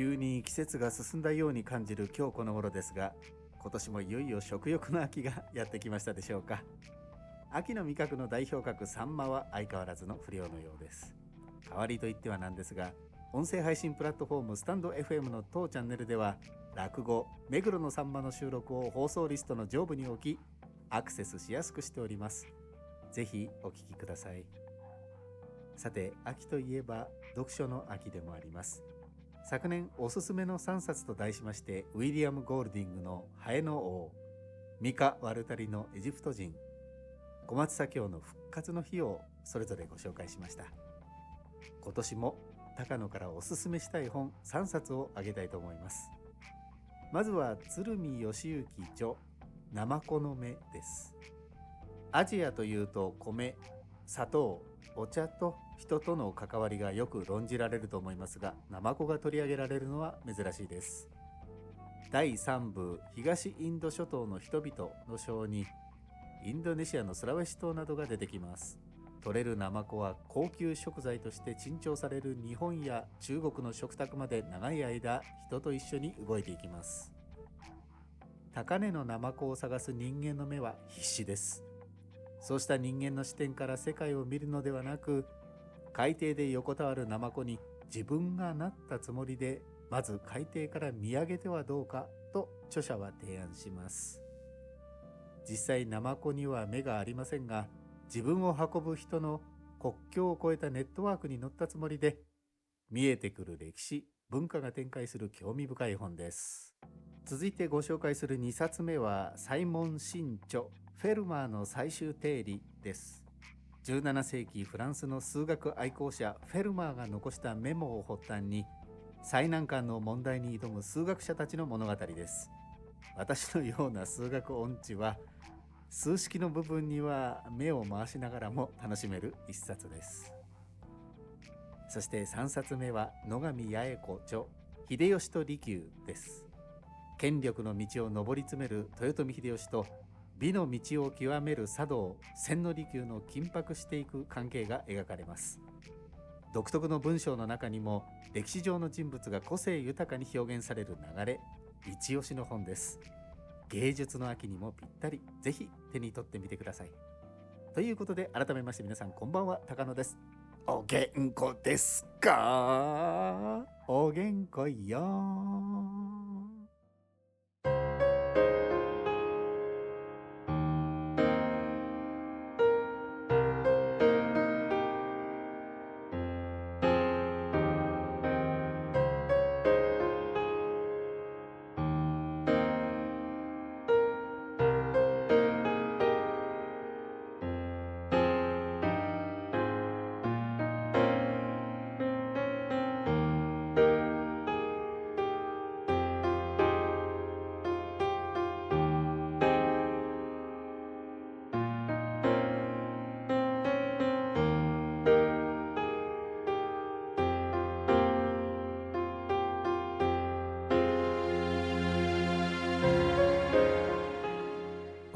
急に季節が進んだように感じる今日この頃ですが今年もいよいよ食欲の秋がやってきましたでしょうか。秋の味覚の代表格サンマは相変わらずの不良のようです。代わりといってはなんですが音声配信プラットフォームスタンド FM の当チャンネルでは落語目黒のさんまの収録を放送リストの上部に置きアクセスしやすくしております。ぜひお聞きください。さて秋といえば読書の秋でもあります。昨年おすすめの3冊と題しましてウィリアム・ゴールディングのハエの王ミカ・ワルタリのエジプト人小松左京の復活の日をそれぞれご紹介しました。今年も高野からおすすめしたい本3冊をあげたいと思います。まずは鶴見義行著ナマコの目です。アジアというと米砂糖お茶と人との関わりがよく論じられると思いますがナマコが取り上げられるのは珍しいです。第3部東インド諸島の人々の章にインドネシアのスラウェシ島などが出てきます。取れるナマコは高級食材として珍重される日本や中国の食卓まで長い間人と一緒に動いていきます。高値のナマコを探す人間の目は必死です。そうした人間の視点から世界を見るのではなく海底で横たわるナマコに自分がなったつもりでまず海底から見上げてはどうかと著者は提案します。実際ナマコには目がありませんが自分を運ぶ人の国境を越えたネットワークに乗ったつもりで見えてくる歴史文化が展開する興味深い本です。続いてご紹介する2冊目はサイモン・シン著。フェルマーの最終定理です。17世紀フランスの数学愛好者フェルマーが残したメモを発端に最難関の問題に挑む数学者たちの物語です。私のような数学音痴は数式の部分には目を回しながらも楽しめる一冊です。そして3冊目は野上八重子著秀吉と利休です。権力の道を上り詰める豊臣秀吉と美の道を極める茶道千利休の緊迫していく関係が描かれます。独特の文章の中にも歴史上の人物が個性豊かに表現される流れ一押しの本です。芸術の秋にもぴったりぜひ手に取ってみてください。ということで改めまして皆さんこんばんは。高野です。お元気ですか？お元気よ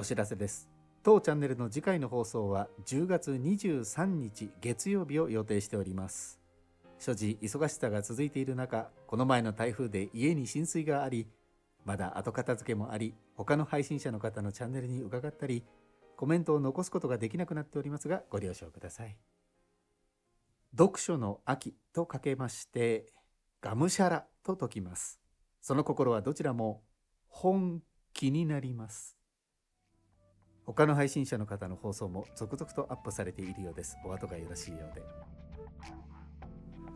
お知らせです。当チャンネルの次回の放送は10月23日月曜日を予定しております。所持忙しさが続いている中この前の台風で家に浸水がありまだ後片付けもあり他の配信者の方のチャンネルに伺ったりコメントを残すことができなくなっておりますがご了承ください。読書の秋とかけましてがむしゃらと解きます。その心はどちらも本気になります。他の配信者の方の放送も続々とアップされているようです。お後がよろしいようで。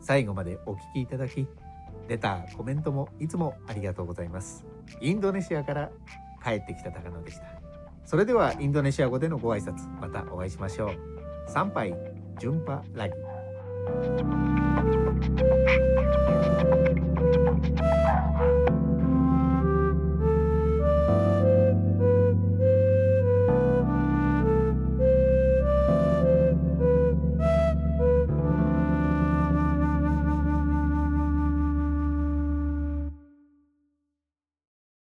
最後までお聞きいただき、レター、コメントもいつもありがとうございます。インドネシアから帰ってきた高野でした。それではインドネシア語でのご挨拶、またお会いしましょう。参拝、順波ラギ。